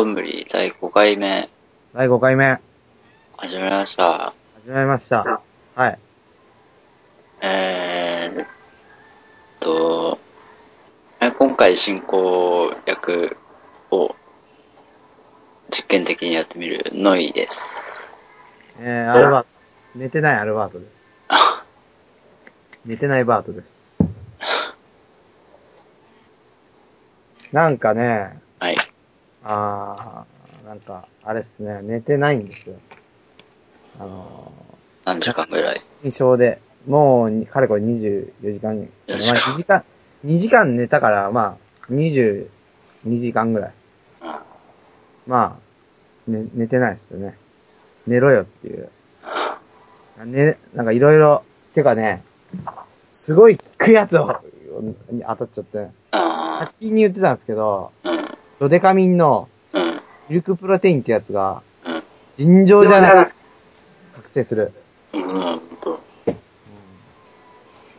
テクノどんぶり第5回目、第5回目、始まりました。始まりました。はい。えーっと、え今回進行役を実験的にやってみるノイです。えー、アルバートです。寝てないアルバートです。あ 寝てないバートです。なんかね、はい。あー、なんか、あれっすね、寝てないんですよ。あの何時間ぐらい？ー、印象で、もうに、かれこれ24時間、まあ、4時間2時間、2時間寝たから、まあ、22時間ぐらい。あまあ、ね、寝てないですよね。寝ろよっていう。ね、なんかいろいろ、てかね、すごい効くやつを、に当たっちゃって、あ先に言ってたんですけど、ドデカミンのうん、ミルクプロテインってやつが、うん。尋常じゃない、覚醒する。うん、と。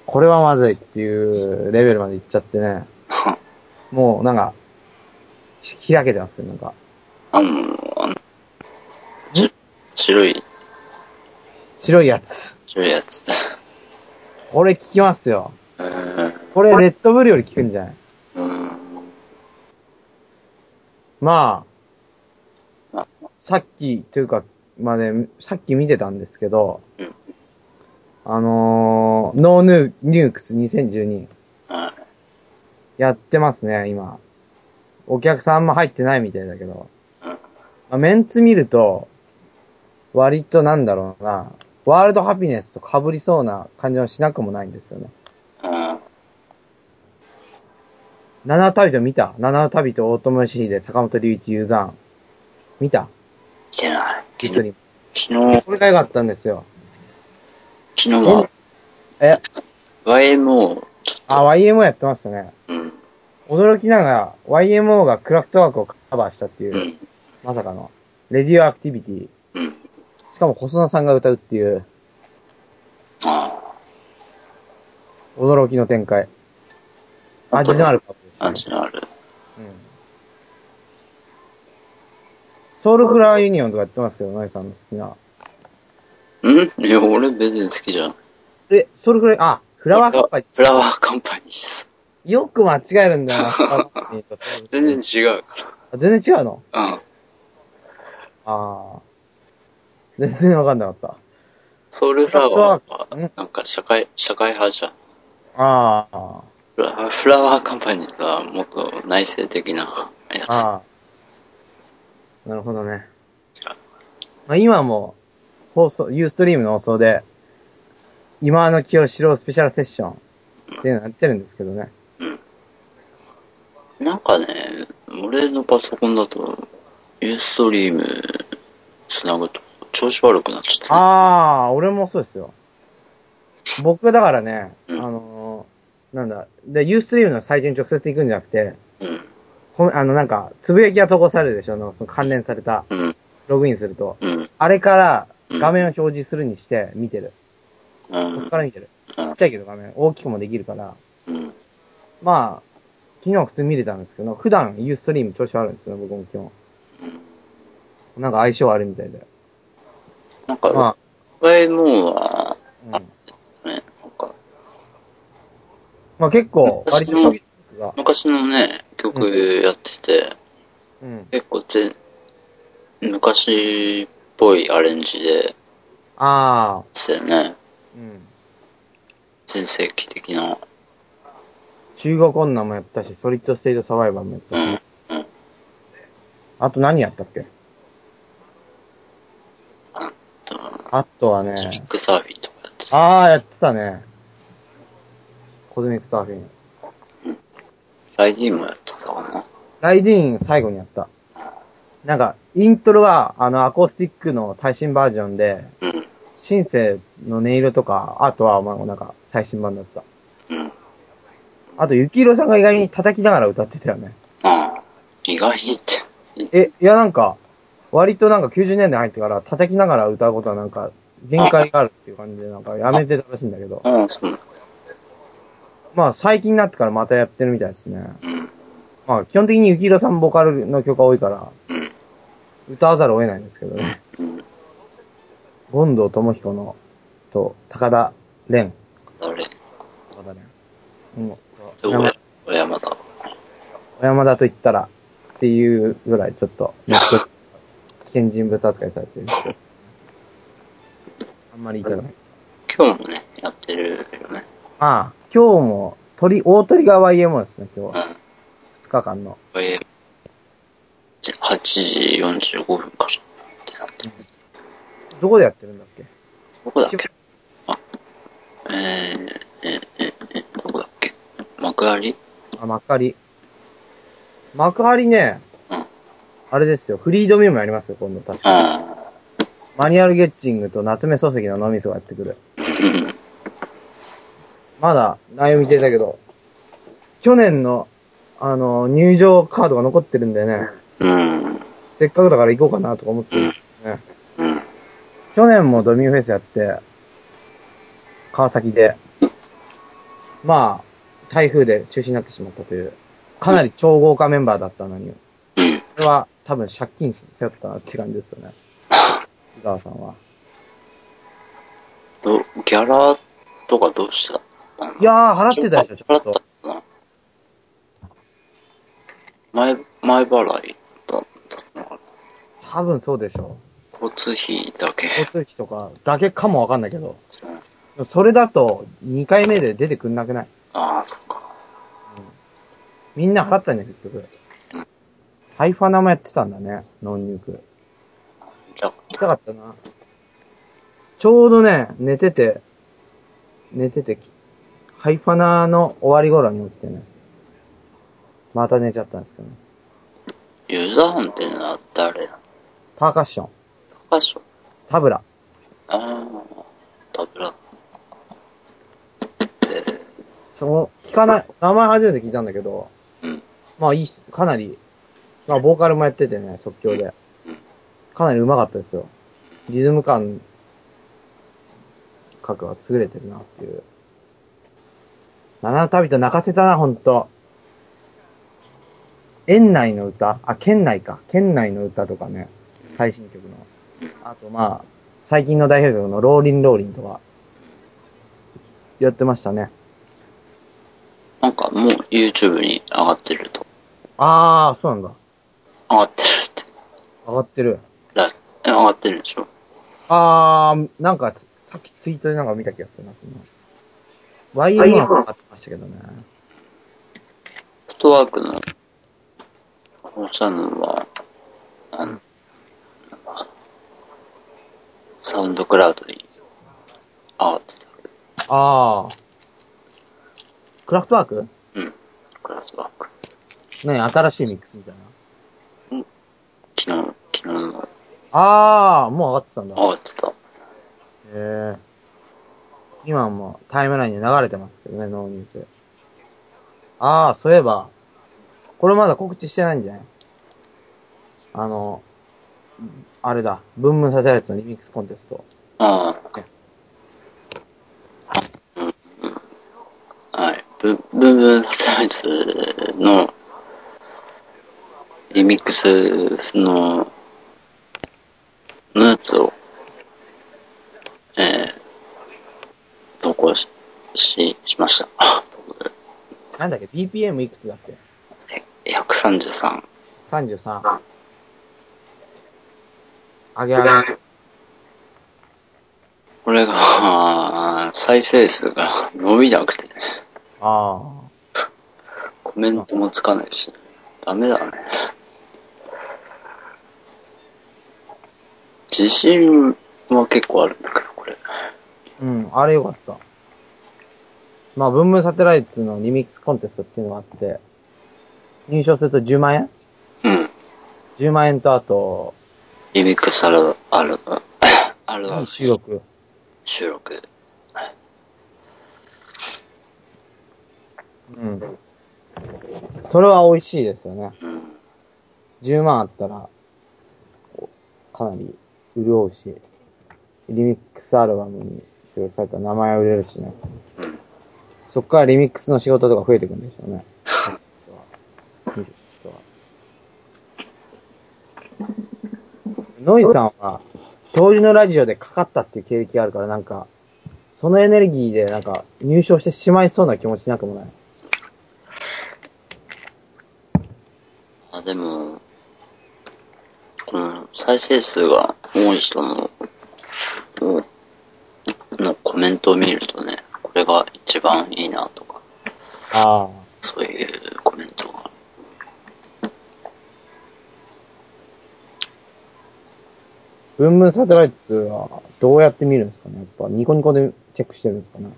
これはまずいっていうレベルまでいっちゃってね、もうなんか、ひ開けてますけど、なんか。あの、あの、ち白い、白いやつ。白いやつ。これ効きますよ。うん、これレッドブルより効くんじゃない？うん、まああ、さっき、というか、まあね、さっき見てたんですけど、うんあのー、ノーヌー、ニュークス2012はい。やってますね、今。お客さんも入ってないみたいだけど。うんまあ、メンツ見ると、割となんだろうな、ワールドハピネスと被りそうな感じはしなくもないんですよね。うん。七旅と見た？七旅と大友義秀、坂本龍一、ユーザン。見た？来てない。一昨日、人。昨日、これが良かったんですよ。昨日は、え、YMO、あ、YMO やってましたね。うん、驚きながら、YMO がクラフトワークをカバーしたっていう、うん、まさかの、レディオアクティビティ。うん。しかも細野さんが歌うっていう、あ驚きの展開。味のあるカップでしあ、た、ね。味のある。うん。ソウルフラワーユニオンとかやってますけど、ナイさんの好きな。ん？いや、俺別に好きじゃん。え、ソウルフラワー、あ、フラワーカッパーフラワーカンパニーです。よく間違えるんだよな、全然違うかあ全然違うのら。うん。ああ。全然わかんなかった。ソウルフラワーはうん、なんか社会、社会派じゃん。ああ。フラフラワーカンパニーはもっと内省的なやつ。ああ。なるほどね。まあ、今も、放送、ユーストリームの放送で、今の清志郎スペシャルセッションっていうのやってるんですけどね。なんかね、俺のパソコンだと、ユーストリーム繋ぐと調子悪くなっちゃった、ね。ああ、俺もそうですよ。僕だからね、あうんのーなんだ、で、ユーストリームのサイトに直接行くんじゃなくて、うん。こあの、なんか、つぶやきが投稿されるでしょ？あの、その関連された、うん。ログインすると。うん。あれからうん画面を表示するにして見てる。うそっんか。ら見てる。うんちっちゃいけど画面、大きくもできるから。うん。まあ、昨日は普通に見れたんですけど、普段ユーストリーム調子悪いんですよ、僕も基本。なんか相性悪いみたいで。なんか、まあ、うん。ね、なんか、まあ結構、割と昔のね、曲やってて、うん。結構ぜ昔っぽいアレンジで、ああ、したよね。うん。全盛期的な。中国女もやったし、ソリッドステイトサバイバーもやったし、うん。うん。あと何やったっけ？あと、あとはジミッね、クサーフィンとかやってた。ああ、やってたね。コズミックサーフィン。ライディーンもやってたかな？ライディーン最後にやった。なんか、イントロは、あの、アコースティックの最新バージョンで、うん。シンセの音色とか、あとは、まあ、なんか、最新版だった。うん。あと、ゆきいろさんが意外に叩きながら歌ってたよね。ああ、意外にって。え、いやなんか、割となんか90年代入ってから叩きながら歌うことはなんか、限界があるっていう感じで、なんかやめてたらしいんだけど。ああ、そう。まあ最近になってからまたやってるみたいですね。うん。まあ基本的に雪広さんボーカルの曲が多いから、うん。歌わざるを得ないんですけどね。うん。権藤智彦の、と、高田蓮。誰高田蓮。うん。山小山田。小山田と言ったら、っていうぐらいちょっと、ネット、危険人物扱いされてる人です。あんまり言いたくない。今日もね、やってるよね。ああ、今日も、鳥、大鳥が YMO ですね、今日は。うん。2日間の。これ、8時45分からってなってる。どこでやってるんだっけ？どこだっけ？あ、えー、えー、えー、えー、どこだっけ？幕張？あ、幕張。幕張ね、うん。あれですよ、フリードミューもやりますよ、今度確か。あマニュアルゲッチングと夏目漱石の脳みそがやってくる。まだ内容見てたけど、去年の、あの、入場カードが残ってるんでね、うん。せっかくだから行こうかなとか思ってるんですけどね。うん。去年もドミューフェスやって、川崎で、まあ、台風で中止になってしまったという、かなり超豪華メンバーだったのに、これは多分借金背負ったなって感じですよね。井川さんは。ど、ギャラとかどうした？のいやー、払ってたでしょ、ちょっと。前、前払いだったのかな多分そうでしょ交通費だけう。。交通費とか、だけかもわかんないけど。それだと、2回目で出てくんなくない？ああ、そっか。みんな払ったんだよ、結局。ハイファナもやってたんだね、ノンニューク。痛かったな。ちょうどね、寝てて、寝てて、ハイファナの終わり頃に起きてね。また寝ちゃったんですけどね。ユーザーフォンってのは誰？だパーカッション、高橋タブラ。ああ、タブラ。えー、その、聞かない、名前初めて聞いたんだけど、うん。まあいい、かなり、まあボーカルもやっててね、即興で。うん。かなり上手かったですよ。リズム感、角は優れてるなっていう。七の旅と泣かせたな、ほんと。園内の歌？あ、県内か。県内の歌とかね。最新曲の。あとまあ、最近の代表曲のローリンローリンとか。やってましたね。なんかもう YouTube に上がってると。あー、そうなんだ。上がってるって。上がってる。だえ上がってるんでしょあー、なんか、さっきツイートでなんか見た気がするな。YM は上がってましたけどね。フットワークの、このチャンネルは、あの、サウンドクラウドに上がってた。あー。クラフトワーク？うん。クラウドワーク。何新しいミックスみたいな？昨日、昨日のあー、もう上がってたんだ。上がってた。へえ。今もタイムラインに流れてますけどね、ノーニュース。あー、そういえば、これまだ告知してないんじゃない？あの、あれだ、ブンブンサテライトのリミックスコンテスト。ああ。はい。ブブンブンサテライトのリミックスの、のやつを、えー、投稿し、し、しました。なんだっけ ?BPM いくつだっけ？え133。?33。上げ上げ。これが、再生数が伸びなくてね。あコメントもつかないし、ダメだね。自信は結構あるんだけど、これ。あ。うん、あれよかった。まあ、ブンブンサテライトのリミックスコンテストっていうのがあって、入賞すると10万円？うん。?10 万円とあと、リミックスアルバ、アルバ、アルバム収録。収録。うん。それは美味しいですよね。うん。10万あったら、かなり潤うし、リミックスアルバムに収録された名前は売れるしね。うん。そっからリミックスの仕事とか増えてくんでしょうね。人は ノイさんは、教授のラジオでかかったっていう経歴があるから、なんか、そのエネルギーでなんか入賞してしまいそうな気持ちなくもない。あ、でも、この再生数が多い人の、おのコメントを見るとね、これが一番いいなとか、ああ。そういうコメントが。ブンブンサテライトはどうやって見るんですかね？やっぱニコニコでチェックしてるんですかね？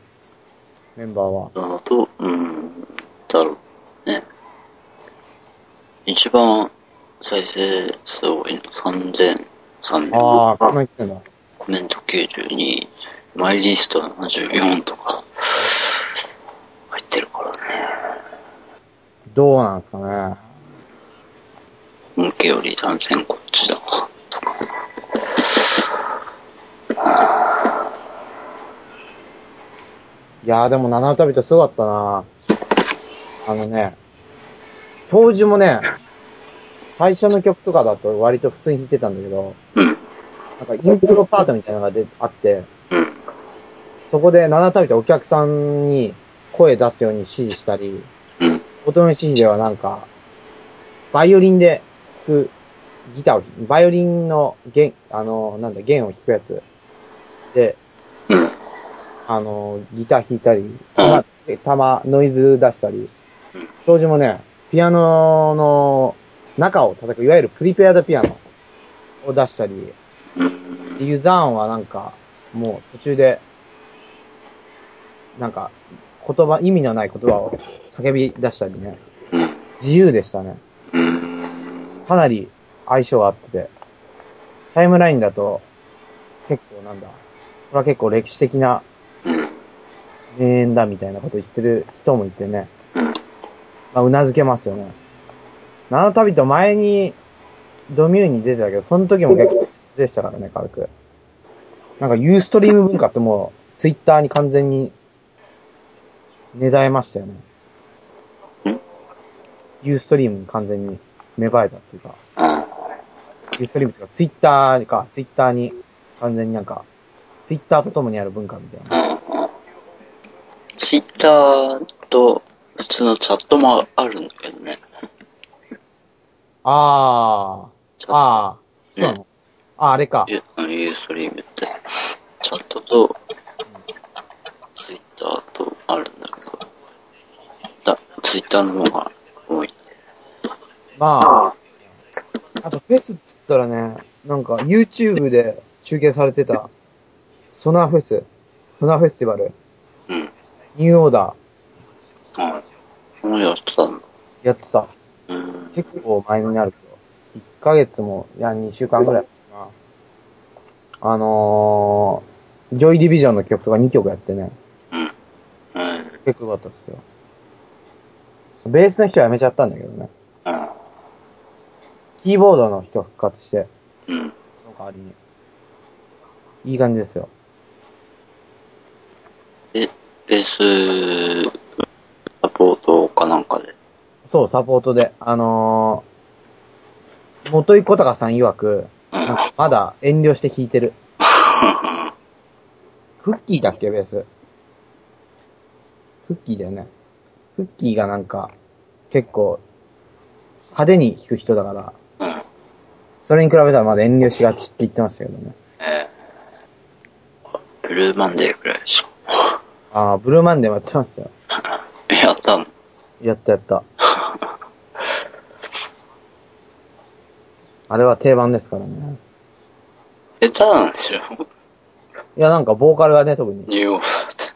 メンバーは。だと、うん、だろうね。一番再生数多いの3300。ああ、こんなに来てんだ。コメント92、マイリスト74とか、入ってるからね。どうなんですかね向けより断線こっちだ、とか。いやーでも七歌人すごかったなあのね、教授もね、最初の曲とかだと割と普通に弾いてたんだけど、うん、なんかインプロパートみたいなのがであって、うん、そこで七歌人お客さんに声出すように指示したり、うん、音の指示ではなんか、バイオリンで弾く、ギターをバイオリンの弦、あの、なんだ、弦を弾くやつ。で、うん、あの、ギター弾いたり、たま、たま、ノイズ出したり、教授もね、ピアノの中を叩く、いわゆるプリペアドピアノを出したり、うん、ユザーンはなんか、もう途中で、なんか、言葉、意味のない言葉を叫び出したりね、うん、自由でしたね。うん、かなり相性があってて、タイムラインだと、結構なんだ、これは結構歴史的なうん、名演だみたいなこと言ってる人もいてね、うん、まあ、うなずけますよね。七旅と前に、ドミューに出てたけど、その時も結構でしたからね、軽く。なんかユーストリーム文化ってもう、ツイッターに完全に、根絶えましたよね。ん。ユーストリームに完全に芽生えたっていうか、あユーストリームっていうか、ツイッターか、ツイッターに完全になんか、ツイッターと共にある文化みたいな。あ、ツイッターと普通のチャットもあるんだけどね。あー、チャット。あー、そうなの、あ、あれか。ユユーストリームって、チャットと、ツイッターとあるんだけど、だ、ツイッの方が多い。まあ、あとフェスっつったらね、なんか YouTube で中継されてた、ソナーフェス、ソナーフェスティバル、うん。ニューオーダあもうやってたんだ。ーやってた。うん。結構前になるけど、1ヶ月も、いや、2週間ぐらいかな。あのー、ジョイディビジョンの曲とか2曲やってね、うん。うん。結構良かったっすよ。ベースの人は辞めちゃったんだけどね。うん。キーボードの人復活して、うん。その代わりに。いい感じですよ。え、ベース、サポートかなんかで？そう、サポートで。あのー、元井小高さん曰く、まだ遠慮して弾いてる。フッキーだっけ、ベース。フッキーだよね。フッキーがなんか、結構、派手に弾く人だから、うん。それに比べたらまだ遠慮しがちって言ってましたけどね。えー、ブルーマンデーくらいでしょ。ああ、ブルーマンデーもやってますよ。やったの？やったやった。あれは定番ですからね。下手なんでしょ？いや、なんかボーカルがね、特に。ニューオーダーって。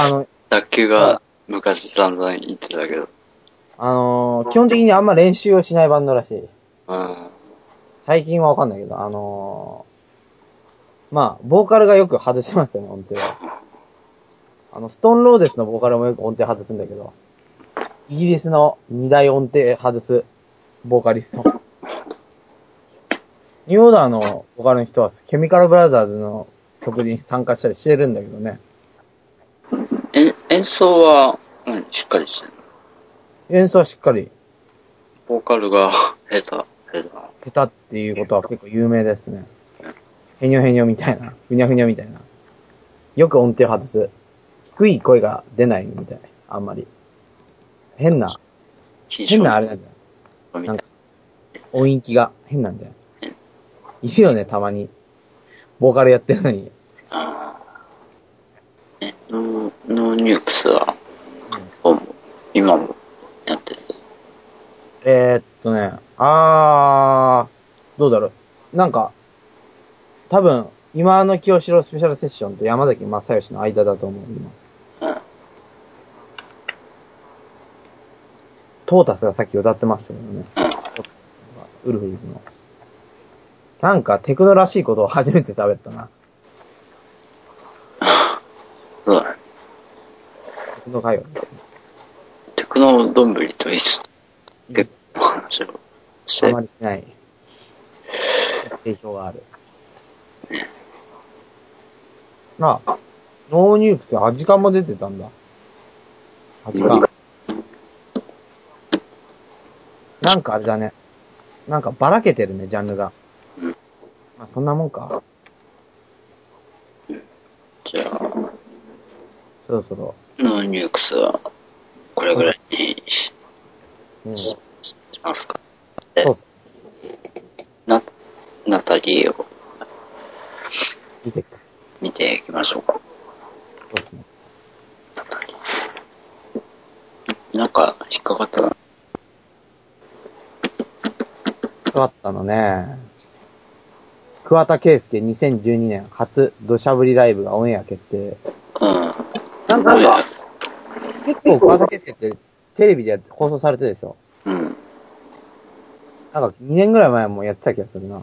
あの、卓球が昔散々言ってたけど。あのー基本的にあんま練習をしないバンドらしい。うん。最近はわかんないけど、あのーまあ、ボーカルがよく外しますよね、音程は。あの、ストーンローデスのボーカルもよく音程外すんだけど、イギリスの二大音程外すボーカリスト。ニューオーダーのボーカルの人は、ケミカルブラザーズの曲に参加したりしてるんだけどね。え、演奏は、うん、しっかりしてるの。演奏はしっかり、ボーカルが 下手、下手。下手っていうことは結構有名ですね。へにょへにょみたいな。ふにゃふにゃみたいな。よく音程を外す。低い声が出ないみたい。あんまり。変な、変なあれなんだよ。なんか音域が変なんだようん。いるよね、たまに。ボーカルやってるのに。ノー、ノーニュークスは、もう今もやってて。えー、っとね、あー、どうだろう。なんか、多分、今の清志郎スペシャルセッションと山崎まさよしの間だと思う、今。うん。トータスがさっき歌ってましたけどね。うん。ウルフルズの。なんか、テクノらしいことを初めて喋ったな。そうだね。テクノ会話ですね。テクノどんぶりと一緒で話をしてあま、りしない。定評がある。なあ、ノーニュークス、アジカンも出てたんだ。アジカン。なんかあれだね。なんかばらけてるね、ジャンルが。うんまあそんなもんか。じゃあ、そろそろ。ノーニュークスは、これぐらいにしうん。しますか？そうっす。な、ナタリーを見てく。見ていきましょうか。そうっすね。ナタリー。なんか、引っかかったな。変わったのね。桑田佳祐2012年初土砂降りライブがオンエア決定。うん。なんか、結構桑田佳祐ってテレビで放送されてるでしょ？うん。なんか2年ぐらい前もやってた気がするな。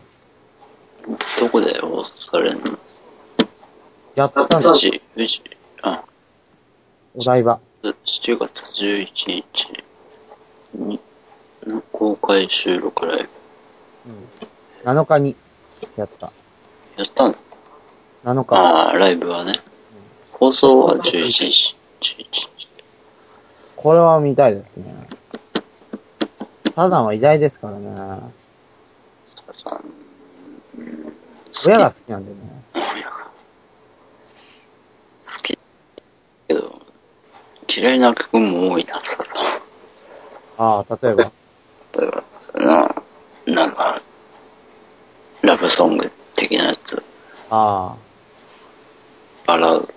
どこで放送されるの？やったんだう。ち、うち、あ、お台場。7月11日に、の公開収録ライブ。7日にやった。やったの？7日。ああ、ライブはね。放送は11時。11時。これは見たいですね。サザンは偉大ですからね。さん、うん、好き。親が好きなんだよね。好き。けど、嫌いな曲も多いな、ささん。ああ、例えば？例えば、な、なんか、ラブソング的なやつ、あバラード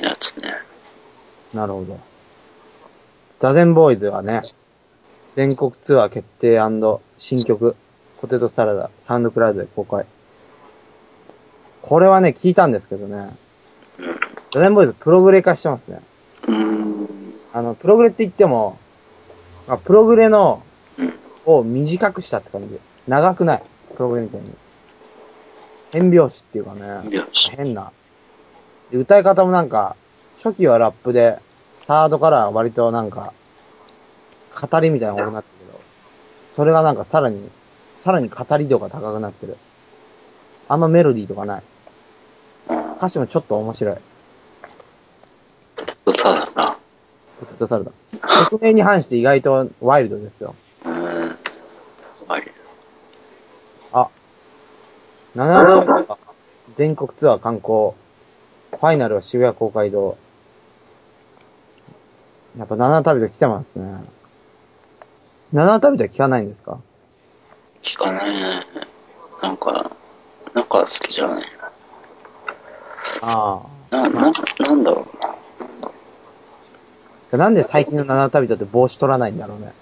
的なやつね。あ、なるほど。ザゼンボーイズはね、全国ツアー決定新曲、ポテトサラダ、サウンドクラウドで公開。これはね、聞いたんですけどね、ザゼンボーイズプログレ化してますね。うん。あの、プログレって言っても、まあ、プログレの、うん。を短くしたって感じ。長くない。プログレみたいに。変拍子っていうかね。変な。で歌い方もなんか、初期はラップで、サードからは割となんか、語りみたいなのが多くなってるけど、それがなんかさらに、さらに語り度が高くなってる。あんまメロディーとかない。うん。歌詞もちょっと面白い。そうだな。ポテトサラダ。曲名に反して意外とワイルドですよ。うん。はい。あ、7日は全国ツアー観光。ファイナルは渋谷公会堂。やっぱ七旅人来てますね。七旅人は聞かないんですか？聞かないね。なんか、なんか好きじゃない。あな、な、なんだろうな。あ。なんで最近の七旅人って帽子取らないんだろうね。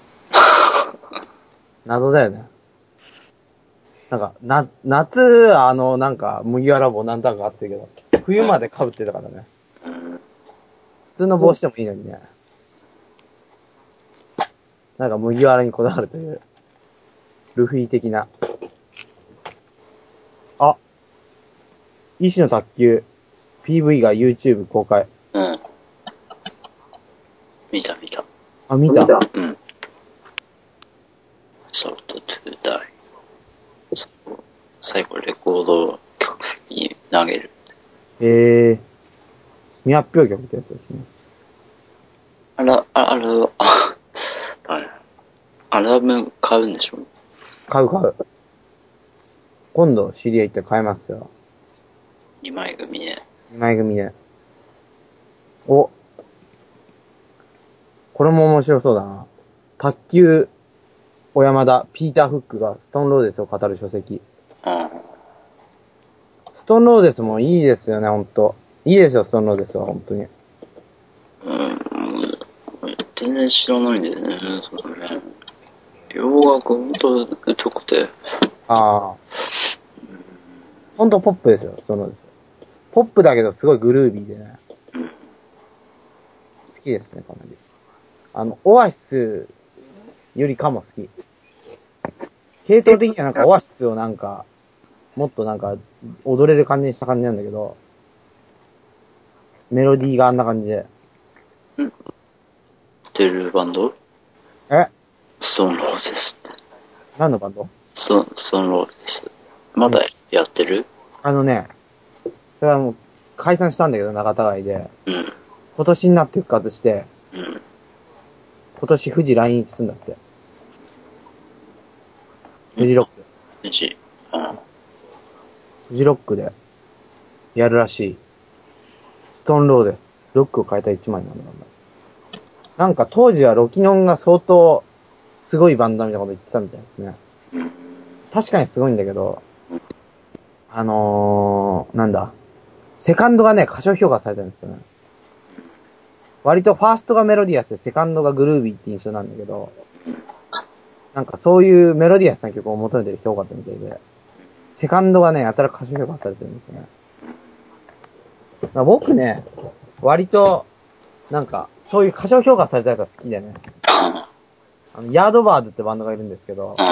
謎だよね。なんか、な、夏、あの、なんか、麦わら帽なんとなくあってるけど、冬まで被ってたからね。うん。普通の帽子でもいいのにね。なんか麦わらにこだわるという、ルフィ的な。あ、医師の卓球、PV が YouTube 公開。うん。見た見た。あ、見たうん。ソフトトゥーダイ。そう最後レコードを客席に投げる。えー、未発表曲ってやつですね。あら、ああれ、あ。アルバム買うんでしょ？買う買う。今度知り合い行って買いますよ。二枚組で。二枚組で。お。これも面白そうだな。卓球、小山田、ピーター・フックがストーンローデスを語る書籍。うん。ストーンローデスもいいですよね、ほんと。いいですよ、ストーンローデスは、本当に。うん、全然知らないんだよね、そのね。洋楽ほんと疎くて。ああ。ほんとポップですよ、ストーンローデス。ポップだけどすごいグルービーでね。うん。好きですね、かなり。あの、オアシスよりかも好き。系統的にはなんかオアシスをなんか、もっとなんか、踊れる感じにした感じなんだけど、メロディーがあんな感じで。てるバンド？え？ストーンローゼスって。何のバンド？ストストーンローゼス。まだやってる？あのね、それはもう解散したんだけど、仲違いで。うん。今年になって復活して、うん。今年富士来日すんだって。富士ロック。うち。うん。フジロックでやるらしい。ストーンローです。ロックを変えた一枚なんだ。なんか当時はロキノンが相当すごいバンドみたいなこと言ってたみたいですね。確かにすごいんだけど、あのー、なんだ。セカンドがね、過小評価されてるんですよね。割とファーストがメロディアスでセカンドがグルービーって印象なんだけど、なんかそういうメロディアスな曲を求めてる人多かったみたいで、セカンドがね、やたら過小評価されてるんですよね。まあ僕ね、割と、なんか、そういう過小評価されたやつが好きでね、ああの、ヤードバーズってバンドがいるんですけど、うん。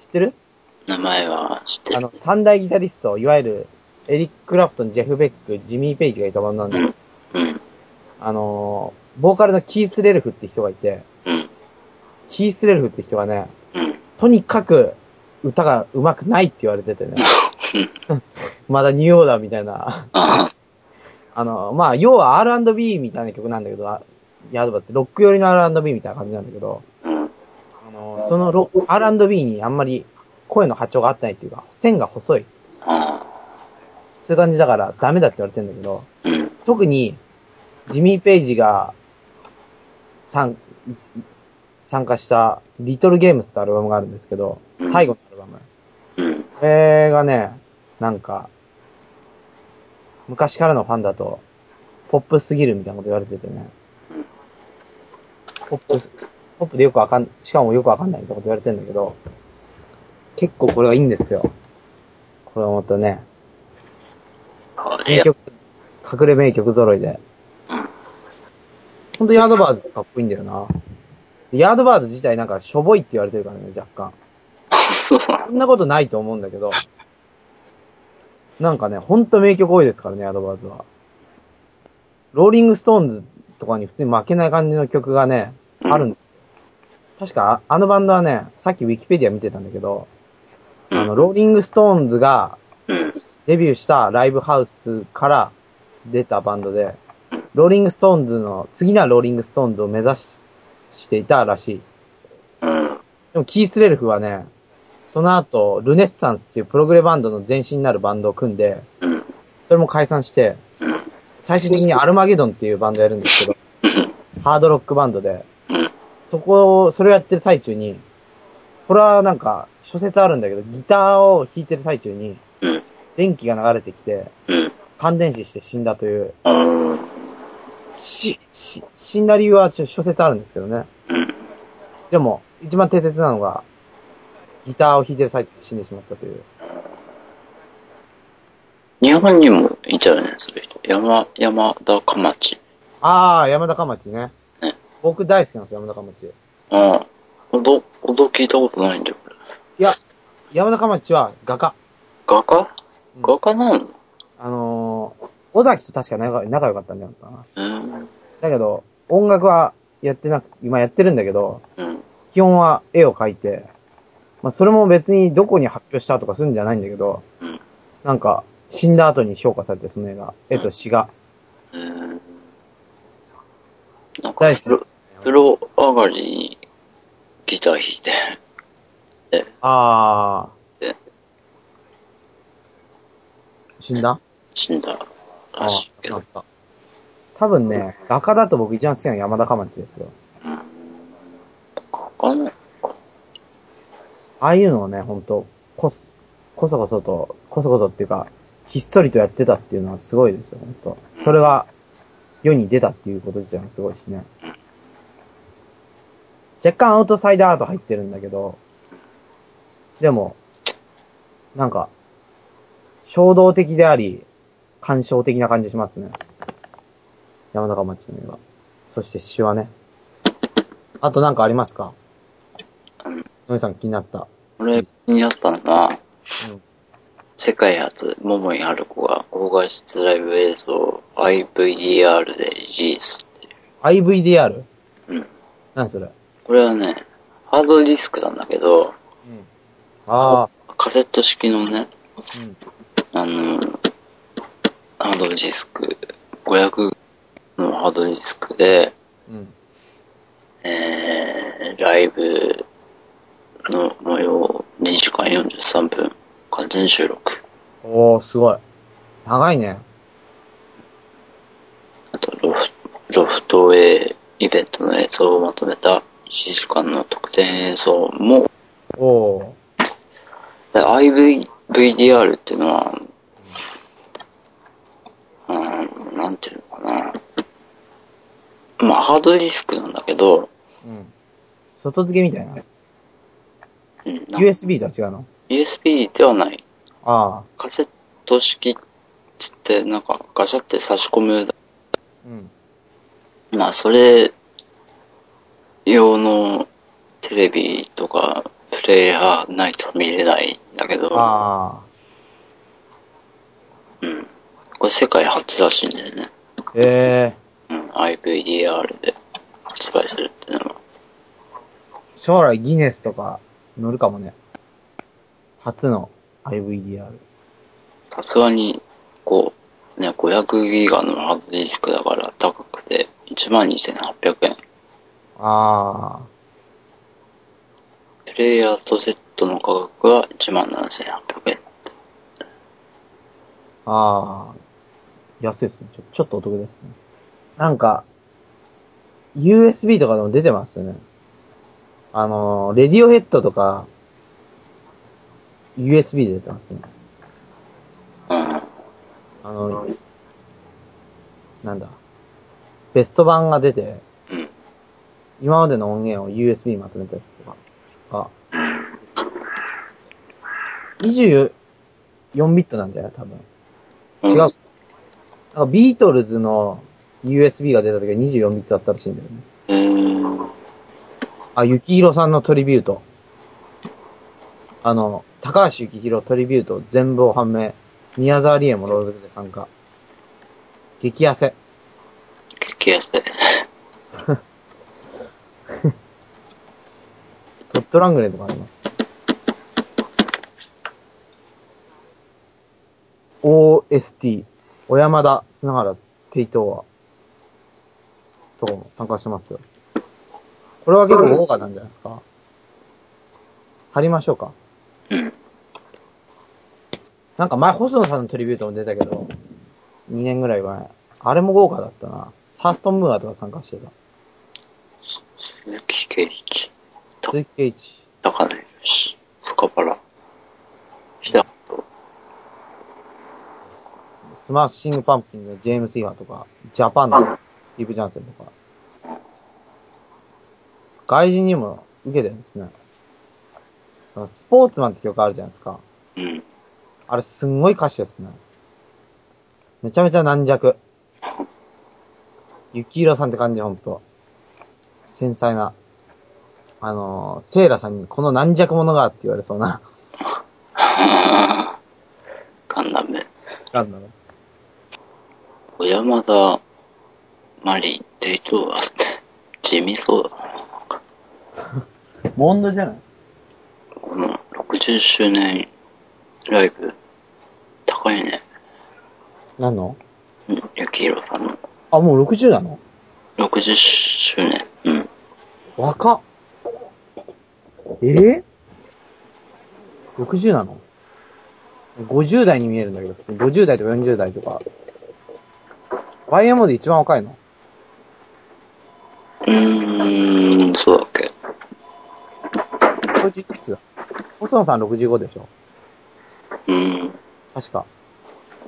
知ってる？名前は知ってる。あの、三大ギタリスト、いわゆる、エリック・クラプトン、ジェフ・ベック、ジミー・ペイジがいたバンドなんです。うん。あのー、ボーカルのキース・レルフって人がいて、うん。キース・レルフって人がね、うん。とにかく歌が上手くないって言われててね、まだニューオーダーみたいな、ああの、まあ、要は R&B みたいな曲なんだけど、あヤードバーってロック寄りの R&B みたいな感じなんだけど、うん。あの、そのロ R&B にあんまり声の波長が合ってないっていうか、線が細い。あそういう感じだからダメだって言われてんだけど、うん。特に、ジミー・ペイジが参参加した、リトル・ゲームスってアルバムがあるんですけど、最後の。これがね、なんか、昔からのファンだと、ポップすぎるみたいなこと言われててね。ポップ、ポップでよくわかん、しかもよくわかんないみたいなこと言われてんだけど、結構これはいいんですよ。これはまたね、名曲、隠れ名曲揃いで。ほんとヤードバーズかっこいいんだよな。ヤードバーズ自体なんかしょぼいって言われてるからね、若干。そう。そんなことないと思うんだけど、なんかね、ほんと名曲多いですからね、ヤードバーズは。ローリングストーンズとかに普通に負けない感じの曲がね、あるんですよ。確か、ああのバンドはね、さっきウィキペディア見てたんだけど、あの、ローリングストーンズがうん。デビューしたライブハウスから出たバンドで、ローリングストーンズの、次なローリングストーンズを目指していたらしい。うん。でもキース・レルフはね、その後、ルネッサンスっていうプログレバンドの前身になるバンドを組んで、それも解散して、最終的にアルマゲドンっていうバンドやるんですけど、ハードロックバンドで、そこを、それをやってる最中に、これはなんか、諸説あるんだけど、ギターを弾いてる最中に、電気が流れてきて、感電死して死んだという、うん。し、し、死んだ理由は諸説あるんですけどね。でも、一番定説なのが、ギターを弾いてる最中に死んでしまったという。日本にもいたよね、そういう人。山、山田かまち。あー、山田かまちね。ね。僕大好きなんですよ、山田かまち。いああ。ほど、ほど聞いたことないんだよ、これ。や、山田かまちは画家。画家？うん画家なの？あのー、尾崎と確か仲仲良かったんじゃないかな。うん。だけど、音楽はやってなく、今やってるんだけど、うん。基本は絵を描いて、まあ、それも別にどこに発表したとかするんじゃないんだけど、うん。なんか、死んだ後に評価されて、その絵が、絵と詩が。うん。なんか風呂上がりにギター弾いて、で、あで、ー。死んだ？死んだらしいけど。多分ね、画家だと僕一番好きなのは山田かまちですよ。うん。わかんないか。ああいうのをね、ほんと、こす、こそこそと、こそこそっていうか、ひっそりとやってたっていうのはすごいですよ、ほんと。それが、世に出たっていうこと自体もすごいしね。若干アウトサイダーアート入ってるんだけど、でも、なんか、衝動的であり、感傷的な感じしますね。山中町の絵は。そして詩はね。あとなんかありますか？のりさん気になった。俺気になったのは、うん。世界初、桃井春子が高画質ライブ映像を IVDR でリリースってい IVDR? う。うん。何それ？これはね、ハードディスクなんだけど、うん。ああ。カセット式のね、うん。あの、ハードディスク、500のハードディスクで、うん。えー、ライブの模様を2時間43分完全収録。おー、すごい。長いね。あとロフ、ロフトウェイイベントの映像をまとめた1時間の特典映像も、おー。で IVDR っていうのは、うん、なんていうのかな。まあ、ハードディスクなんだけど、うん。外付けみたいな。うん、USB とは違うの？USB ではない。ああ。カセット式っつって、なんかガシャって差し込む。うん。まあ、それ用のテレビとかプレイヤーないと見れないんだけど、ああ。うん。これ世界初らしいんだよね。ええうん。IVDR で発売するっていうのは。ー。将来ギネスとか乗るかもね。初の IVDR。さすがに、こう、ね、500ギガのハードディスクだから高くて、12,800円。ああ。プレイヤーとセットの価格は17,800円。ああ。安いですね。ちょ、ちょっとお得ですね。なんか、USB とかでも出てますよね。あのー、レディオヘッドとか、USB で出てますね。うん。あの、なんだ。ベスト版が出て、うん。今までの音源を USB にまとめたやつとかが、24ビットなんじゃない？多分。違う。なんかビートルズの USB が出た時は24ビットだったらしいんだよね。あ、ゆきひろさんのトリビュート。あの、高橋ゆきひろトリビュート全部を判明。宮沢りえもロールで参加。激痩せ。激安で。トットラングレーとかあります。OST、小山田、砂原、テイトーア。とかも参加してますよ。これは結構豪華なんじゃないですか？貼りましょうか。うん。なんか前、細野さんのトリビュートも出たけど、2年ぐらい前。あれも豪華だったな。サーストンムーアとか参加してた。鈴木慶一。鈴木慶一。高野し、スカパラ。と、スマッシングパンプキンのジェームス・イハとか、ジャパンのスティーブ・ジャンセンとか。外人にも受けてるんですね。スポーツマンって曲あるじゃないですか。うん。あれすんごい歌詞ですね。めちゃめちゃ軟弱。ゆきいろさんって感じ、ほんと。繊細な。あのー、セイラさんにこの軟弱者がって言われそうな。ガンダム。なんだろう。小山田、マリ、デイトーアって、地味そうだな。モンドじゃない？この60周年ライブ、高いね。何の？うん、ゆきひろさんの。あ、もう60なの？60周年。うん。若っえ？ぇ、?60 なの ?50 代に見えるんだけど、普通に50代とか40代とか。YMO で一番若いの？うーん、そうだっけ。?50 いくつだ細野さん65でしょ？うん。確か。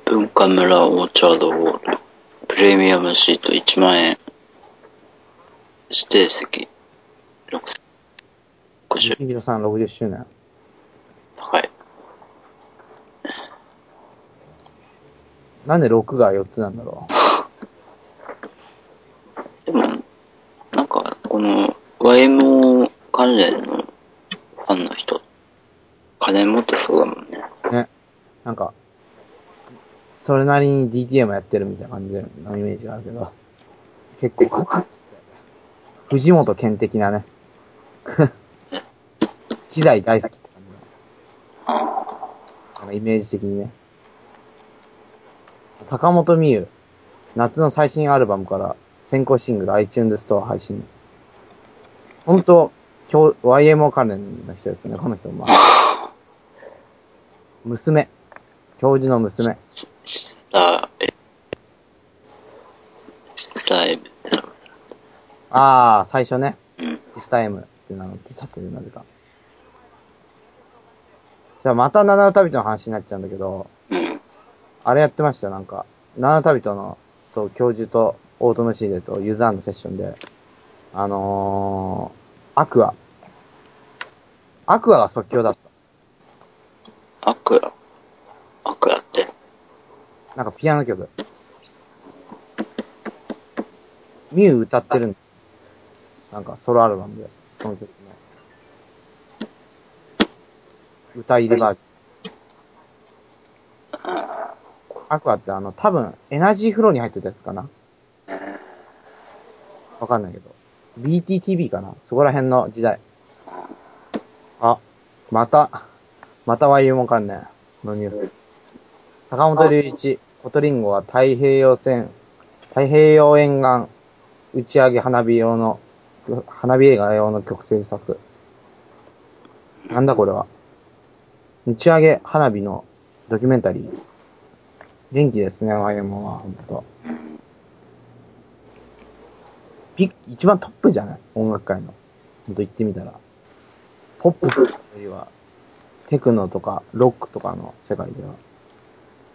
文化村オーチャードホール。プレミアムシート1万円。指定席6050。雪広さん60周年。はい。なんで6が4つなんだろでも、なんか、この YMO 関連のファンの人、金持ってそうだもんね。う。ね。なんか、それなりに DTM やってるみたいな感じのイメージがあるけど、結構藤本健的なね。機材大好きって感じの。なんかイメージ的にね。坂本美優、夏の最新アルバムから先行シングル iTunes ストア配信。ほんと、今日 YMO 関連の人ですね、この人も。まあ、娘。教授の娘。シスター、え、シスター M ってのがああ、最初ね。うん。シスター M って名乗って去ってるなぜか。じゃあまた七の旅人の話になっちゃうんだけど、うん。あれやってました？よ、なんか。七の旅人の、と、教授と、オートムシーデとユーザーのセッションで、あのー、アクア。アクアが即興だった。アクア。アクアって。なんかピアノ曲。ミュウ歌ってるんなんかソロアルバムで、その曲の。歌入りバージョン。 aqua ってあの、多分、 energy flow に入ってたやつかなわかんないけど。 BTTB かなそこら辺の時代。あ、また、また YU 関連のニュース。坂本龍一、コトリンゴは太平洋線、太平洋沿岸打ち上げ花火用の、花火映画用の曲制作。なんだこれは。打ち上げ花火のドキュメンタリー。元気ですね、YM は、ほんと。ピ一番トップじゃない？音楽界の。ほんと言ってみたら。ポップスよりは、テクノとか、ロックとかの世界では、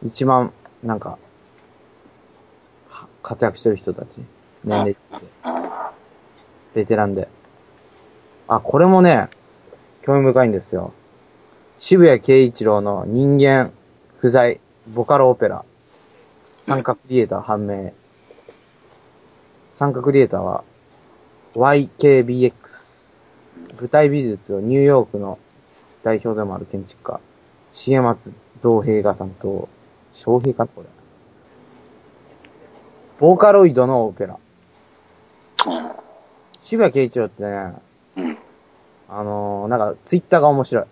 一番、なんか、活躍してる人たち。年齢って。ベテランで。あ、これもね、興味深いんですよ。渋谷慶一郎の人間不在ボカロオペラ。参加クリエイター判明。参加クリエイターは YKBX。舞台美術をニューヨークの代表でもある建築家、重松造平が担当。昌平かこれ。ボーカロイドのオペラ。渋谷慶一郎ってね、うん。あのー、なんか、ツイッターが面白い。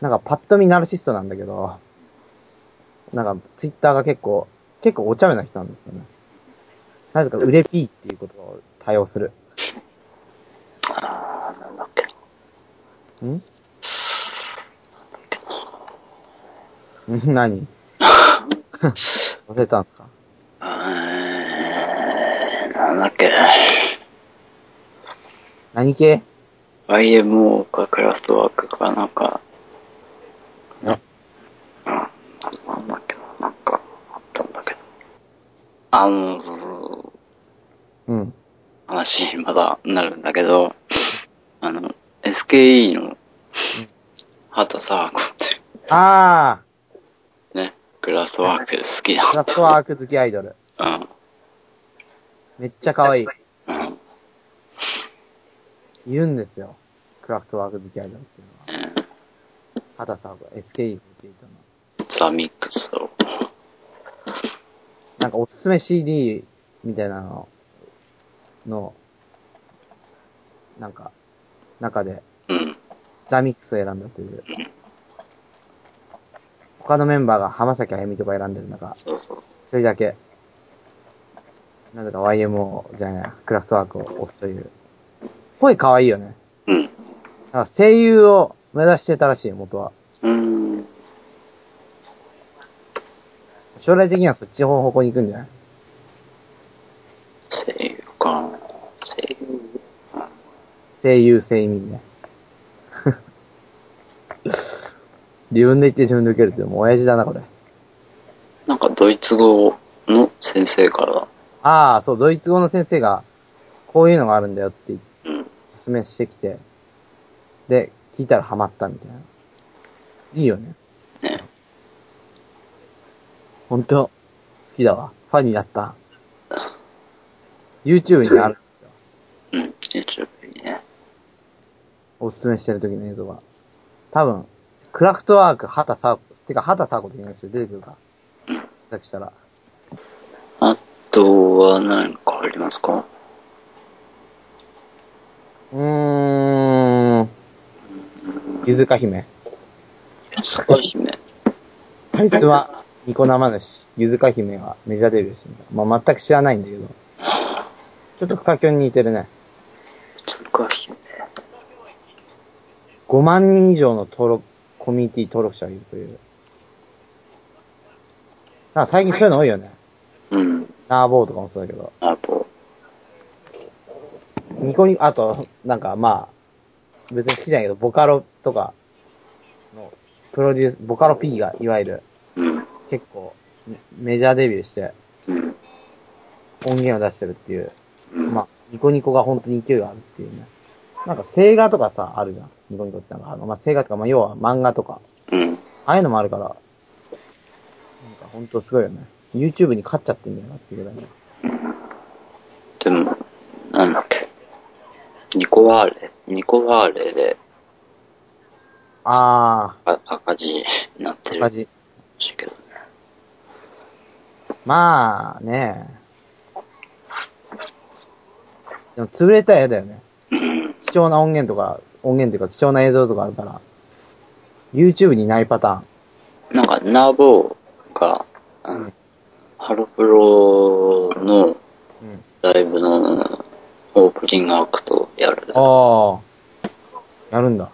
なんか、パッと見ナルシストなんだけど、なんか、ツイッターが結構、結構お茶目な人なんですよね。なぜか、売れピーっていうことを多用する。あー、なんだっけ。ん？ん 何？忘れたんすか？えー、なんだっけ。何系？YMO かクラフトワークかなんか、あ。うん、なんだっけな、なんかあったんだけど。あの、そうそううん。話まだなるんだけど、あの、SKE の畑沢子ってあね、クラフトワーク好きー、クラなんだフトワーク好きアイドル。うん。めっちゃ可愛い。うん。いるんですよ。クラフトワーク好きアイドルっていうのは。うん畑さん、SKE48 の。ザ・ミックスを。なんかおすすめ CD みたいなのの、なんか、中で、うん。ザ・ミックスを選んだという。他のメンバーが浜崎あゆみとか選んでる中、そうそう。一人だけ、なんだか YMO じゃない、クラフトワークを押すという。声可愛いよね。うん。だから声優を目指してたらしいよ、元は。うーん。将来的にはそっちの方向に行くんじゃない声優か。声優。声優、声味ね。自分で言って自分で受けるって、もう親父だな、これ。なんかドイツ語の先生から、ああ、そう、ドイツ語の先生が、こういうのがあるんだよってうん。お勧めしてきて、で、聞いたらハマったみたいな。いいよね。ね。ほんと、好きだわ。ファンになった。YouTube にあるんですよ。うん。YouTube にね。おすすめしてる時の映像が。多分、クラフトワーク、畑サーコ、てか畑サーコって言うんですよ。出てくるか。うん。さっきしたら。あとは何かありますか？うーん。ゆずか姫。坂姫。あいつは、ニコ生主。ゆずか姫がメジャーデビューしてるんだ。まあ、全く知らないんだけど。ちょっと深キョンに似てるね。坂姫。5万人以上の登録、コミュニティ登録者がいるという。なんか最近そういうの多いよね。うん。ナーボーとかもそうだけど。あと、ニコニコ、あと、なんかまあ、別に好きじゃないけど、ボカロとかの、プロデュース、ボカロ P がいわゆるうん。結構メメジャーデビューしてうん。音源を出してるっていう、うん。まあ、ニコニコが本当に勢いがあるっていうね。なんか、映画とかさ、あるじゃん。ニコニコってなんか、あの、まあ、映画とか、まあ、要は漫画とか、うん。ああいうのもあるから、なんか本当すごいよね。YouTube に勝っちゃってんだよなっていうぐらいね。でも、なんだっけ。ニコワーレニコワーレでああ赤字になってー、るら赤字。しいけどね。まあ、ねでも潰れたら嫌だよね。うん。貴重な音源とか、音源というか貴重な映像とかあるから、YouTube にないパターン。なんか、ナーボーが、うんハロプロのうん。ライブのオープニングアクトやる。ああ、やるんだ。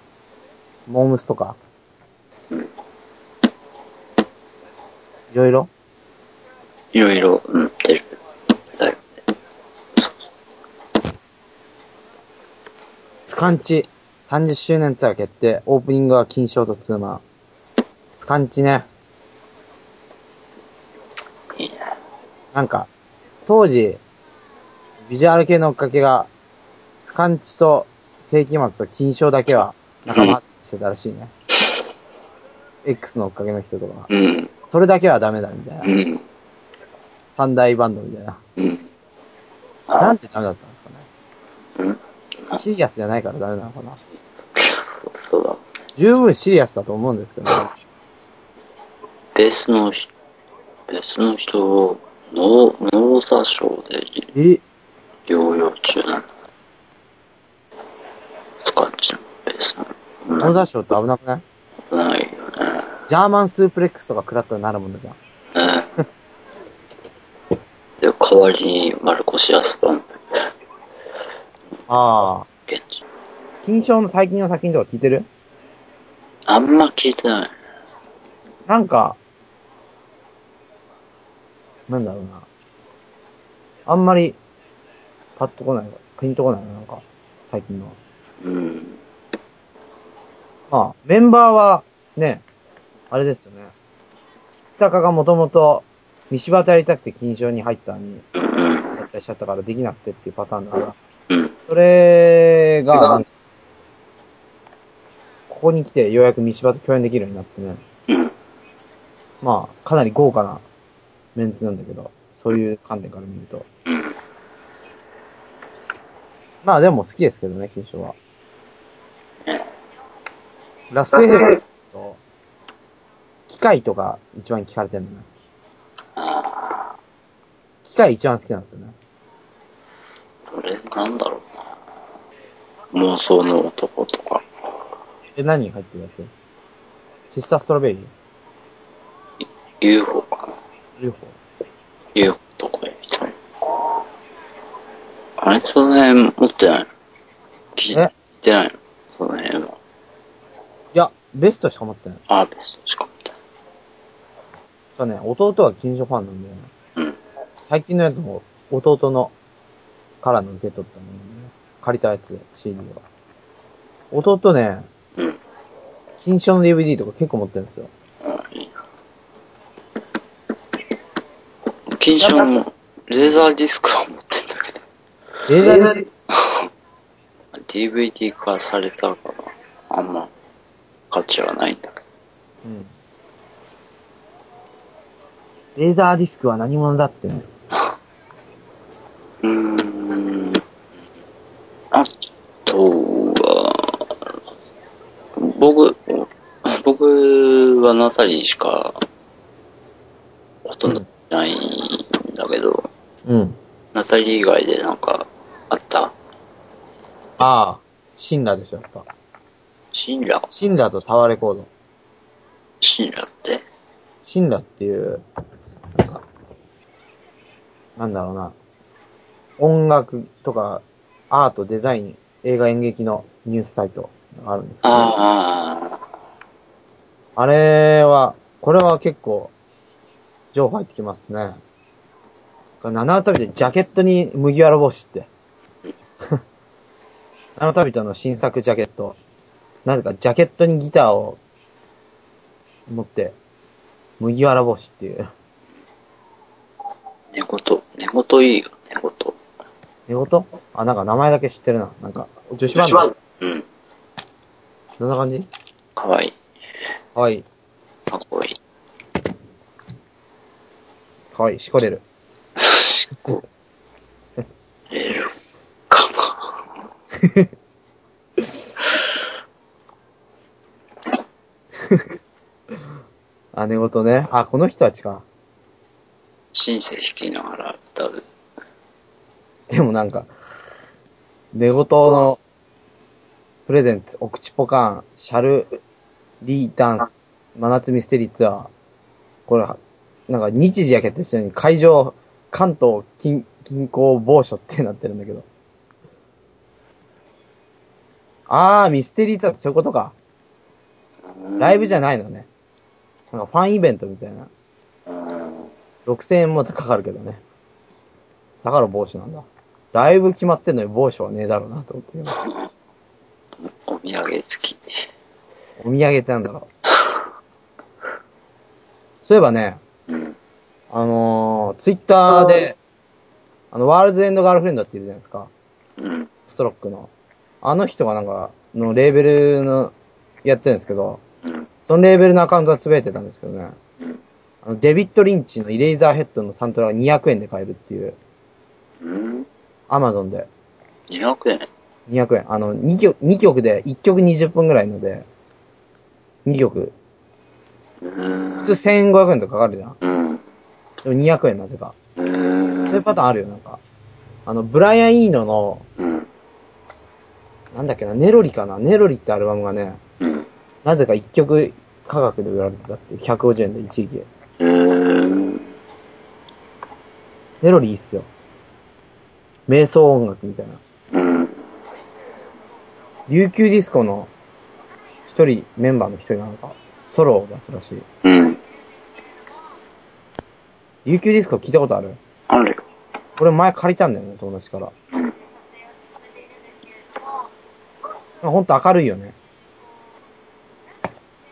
モームスとか。うんいろいろ？いろいろ、うん、出る。ライブで。そうスカンチ30周年ツアー決定。オープニングは金賞とツーマン。スカンチね。いいね。なんか、当時、ビジュアル系の追っかけが、スカンチと世紀末と金賞だけは仲間してたらしいね。X の追っかけの人とか。うん。それだけはダメだみたいな。うん。三大バンドみたいな。うん。あなん、てダメだったんですかね。シリアスじゃないからダメなのかな。そうだ。十分シリアスだと思うんですけど、ベースの人、ベースの人を脳、脳挫傷でえ、療養中なんだ。スカッチのベースの。ノーザショーって危なくない？危ないよね。ジャーマンスープレックスとか食らったらなるもんだじゃん。ねで、代わりにマルコシアスパンプ、ああ。金賞の最近の作品とか聞いてる？あんま聞いてない。なんか、なんだろうな。あんまり、パッとこないわ。ピンとこないな、なんか、最近の。うん。まあ、メンバーは、ね、あれですよね。吉高がもともと、道端やりたくて金賞に入ったのに、うん。だったりしちゃったからできなくてっていうパターンだから、うん。それが、なんかここに来てようやく道端と共演できるようになってね。うん。まあ、かなり豪華なメンツなんだけど、そういう観点から見ると。うん。まあでも好きですけどね、金賞は。ねラストエヘルと、機械とか一番聞かれてるのね。あ機械一番好きなんですよね。あ、これなんだろうな。妄想の男とか。え、何に入ってるやつ？シスターストロベリー？UFO かな。?UFO? UFO とかみたいな。あれその辺持ってないの？聞いえてないの？その辺は。いや、ベストしか持ってない。あ、ベストしか持ってそうね、弟は金賞ファンなんで、ない。うん。最近のやつも弟のからの受け取ったのね。借りたやつ、CD を。弟ね、うん。金賞の DVD とか結構持ってるんですよ。あいいな。金賞も、レーザーディスクは持ってんだけど。レーザーディス DVD 化されたから、あんま価値はないんだけど。うん。レーザーディスクは何者だってね。僕はナタリーしか、ほとんどないんだけど、うん。ナタリー以外でなんか、あった？ああ、シンラでしょ、やっぱ。シンラシンラとタワーレコード。シンラって？シンラっていう、なんか、なんだろうな。音楽とか、アート、デザイン、映画演劇のニュースサイトがあるんですけど、ああれは、これは結構、情報入ってきますね。七尾旅でジャケットに麦わら帽子って。七尾旅人の新作ジャケット。なぜかジャケットにギターを持って、麦わら帽子っていう。あ、寝言。寝言いいよ、寝言。寝言？あ、なんか名前だけ知ってるな。なんか、女子バンド？うん。どんな感じ？かわいい。かわいい。かっこいい。かわいい。しこれる。こう。えるかな。あ、寝言ね。あ、この人たちか。シンセ弾きながら歌う。でもなんか、寝言のプレゼンツ、お口ポカーン、シャルリーダンス、真夏ミステリーツアー。これ、なんか日時やけと一緒に会場、関東近 近郊某所ってなってるんだけど。あー、ミステリーツアーってそういうことか。ライブじゃないのね。なんかファンイベントみたいな。6000円もかかるけどね。だから帽子なんだ。ライブ決まってんのに帽子はねえだろうなと思って。お土産付き。お土産ってなんだろう。そういえばね、うん。あのー、ツイッターで、あの、ワールズエンドガールフレンドっているじゃないですか。うん。ストロックの。あの人がなんか、のレーベルの、やってるんですけど、うん。そのレーベルのアカウントがつぶやいてたんですけどね。うん。あの、デビッド・リンチのイレイザーヘッドのサントラが200円で買えるっていう、うん。アマゾンで。200円？200円。あの、2曲、2曲で、1曲20分ぐらいので、2曲。うん。普通1500円とかかかるじゃん。うん。でも200円なぜか。うん。そういうパターンあるよ、なんか。あの、ブライアン・イーノの、うん。なんだっけな、ネロリかな？ネロリってアルバムがね、うん。なぜか1曲価格で売られてたっていう、150円で一時期。うん。ネロリいいっすよ。瞑想音楽みたいな。うん。琉球ディスコの一人、メンバーの一人なのか、ソロを出すらしい。うん。琉球ディスコ聞いたことある？あるよ。俺前借りたんだよね、友達から。うん。ほんと明るいよね。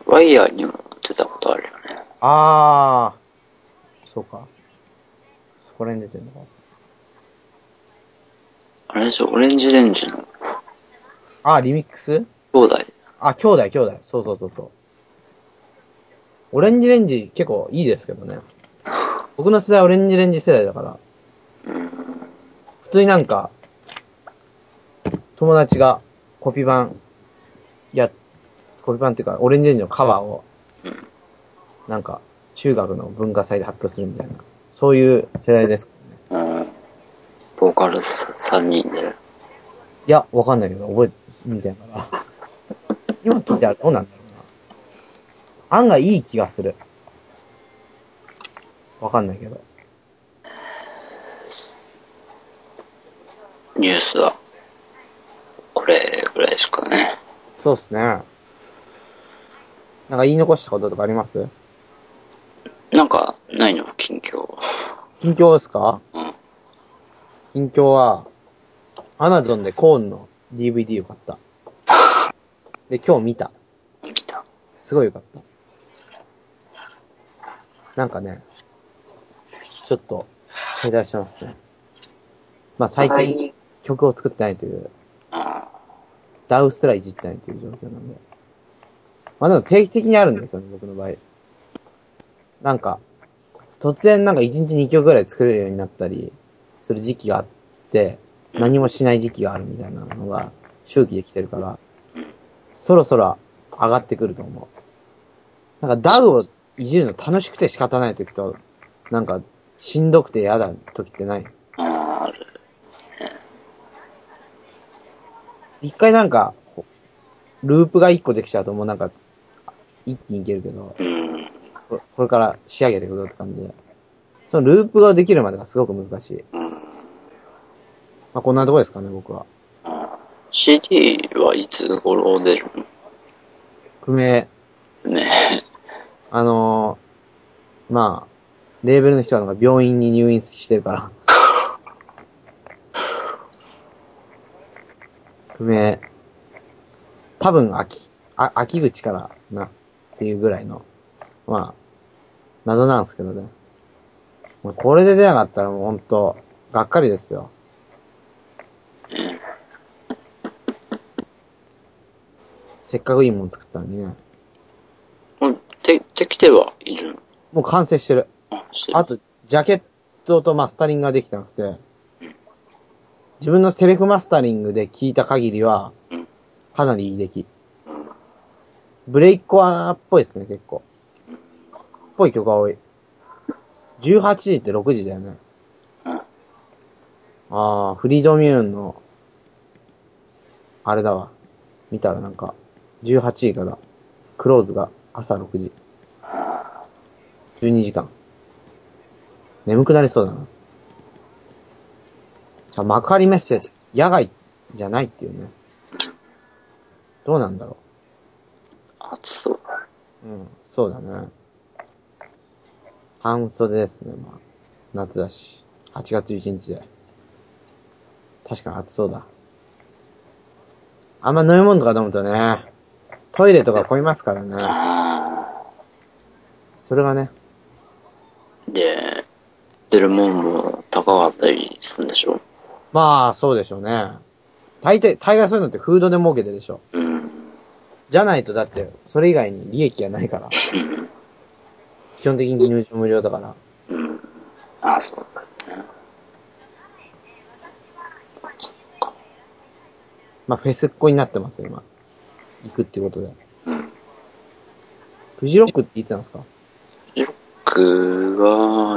ワイヤーにも出たことあるよね。あー。そうか。そこら辺出てんのか。あれでしょ、オレンジレンジのあー、リミックス？兄弟。あ、兄弟、兄弟。そうそうそうそう。オレンジレンジ結構いいですけどね。僕の世代オレンジレンジ世代だから、うん。普通になんか、友達がコピー版、や、コピー版っていうか、オレンジレンジのカバーを、うん。なんか、中学の文化祭で発表するみたいな、そういう世代です。うん。ボーカルさ3人で。いや、わかんないけど、覚えて、みたいから。今聞いたらどうなんだろうな。案外いい気がする。わかんないけど。ニュースは、これぐらいですかね。そうっすね。なんか言い残したこととかあります？なんか、ないの？近況。近況ですか？うん。近況は、アマゾンでコーンの DVD を買った。で、今日見た。見た。すごいよかった。なんかね、ちょっと、停滞してますね。まあ最近曲を作ってないという、あダウすらいじってないという状況なんで。まあでも定期的にあるんですよね、僕の場合。なんか、突然なんか1日2曲ぐらい作れるようになったりする時期があって、何もしない時期があるみたいなのが周期できてるから、そろそろ上がってくると思う。なんかダウをいじるの楽しくて仕方ない時と、なんかしんどくて嫌だ時ってない？あ、ある。一回なんか、ほループが一個できちゃうともうなんか、一気にいけるけど、うん。ここれから仕上げていくぞって感じで。そのループができるまでがすごく難しい。うん。まあこんなとこですかね、僕は。あ CD はいつ頃出る不明。のねあのー、まあ、レーベルの人はなんか病院に入院してるから。不明。多分秋、あ、秋口からな、っていうぐらいの、まあ、謎なんですけどね。これで出なかったらもうほんと、がっかりですよ。せっかくいいもの作ったのにね。もう、で、できてはいるのもう完成してる。あ、してるあと、ジャケットとマスタリングができてなくて、自分のセルフマスタリングで聞いた限りはうん、かなりいい出来。ブレイコアっぽいですね、結構。ぽい曲が多い。18時って6時だよね。うんああ、フリードミューンの、あれだわ。見たらなんか、18時から、クローズが朝6時。12時間。眠くなりそうだな。あ幕張メッセ、野外じゃないっていうね。どうなんだろ暑そう。う。うん、そうだね。半袖ですね、まあ。夏だし。8月11日で。確かに暑そうだ。あんま飲み物とか飲むとね、トイレとか混みますからね。あそれがね、あ。で、出るもんも高かったりするんでしょ？まあ、そうでしょうね。大体、大概そういうのってフードで儲けてるでしょ。うん。じゃないとだって、それ以外に利益がないから。基本的に入場無料だから。うん。ああ、そうだ。まあ、フェスっ子になってますよ、今。行くっていうことで。うん。フジロックって言ってたんですか？ジロック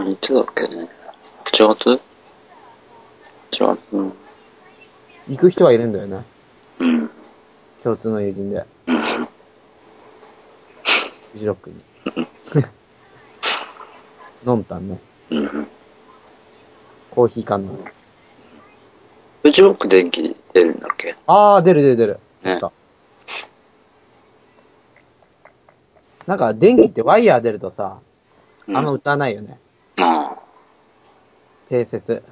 が、いつだっけね。8月 ?8 月うん。行く人はいるんだよね。うん。共通の友人で。フジロックに。ノンタンね。うん。コーヒー缶の。フジロック電気出るんだっけ？あー、出る出る出る。ね確か。なんか、電気ってワイヤー出るとさ、うんあんま歌わないよね。あ定説。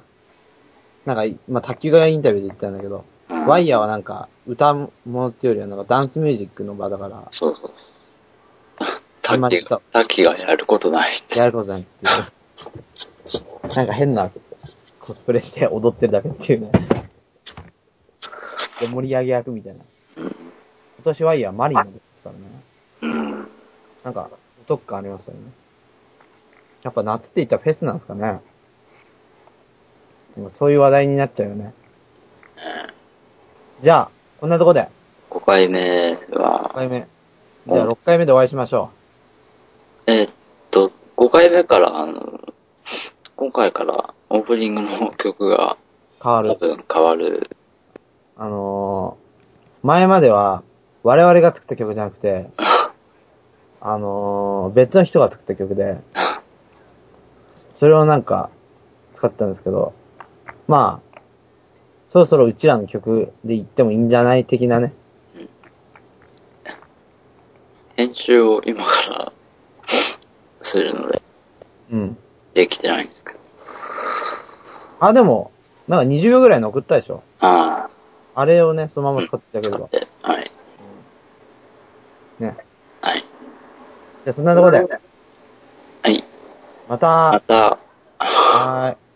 なんか、まあ、卓球がインタビューで言ったんだけど、ワイヤーはなんか、歌ものっていうよりはなんかダンスミュージックの場だから、そうそう。あんまキが、タキがやることないって。やることないっていう。なんか変なコスプレして踊ってるだけっていうね。で、盛り上げ役みたいな。今年ワイヤーマリンのですからね。うん。なんか、お得感ありますよね。やっぱ夏って言ったらフェスなんですかね。でもそういう話題になっちゃうよね。じゃあ、こんなとこで、5回目5は、回目。じゃあ6回目でお会いしましょえーっと、5回目から、あの、今回からオープニングの曲がう。変わる。多分変わる。あのー、前までは、我々が作った曲じゃなくて、あのー、別の人が作った曲で、それをなんか、使ってたんですけど、まあ、そろそろうちらの曲で言ってもいいんじゃない的なね。編集を今から するので、うん。できてないんですけど。あ、でも、なんか20秒ぐらいの送ったでしょああれをね、そのまま使ってあげあ、れば。で、はい。ね。はい。じゃあそんなところで、はい。またま、た、はーい。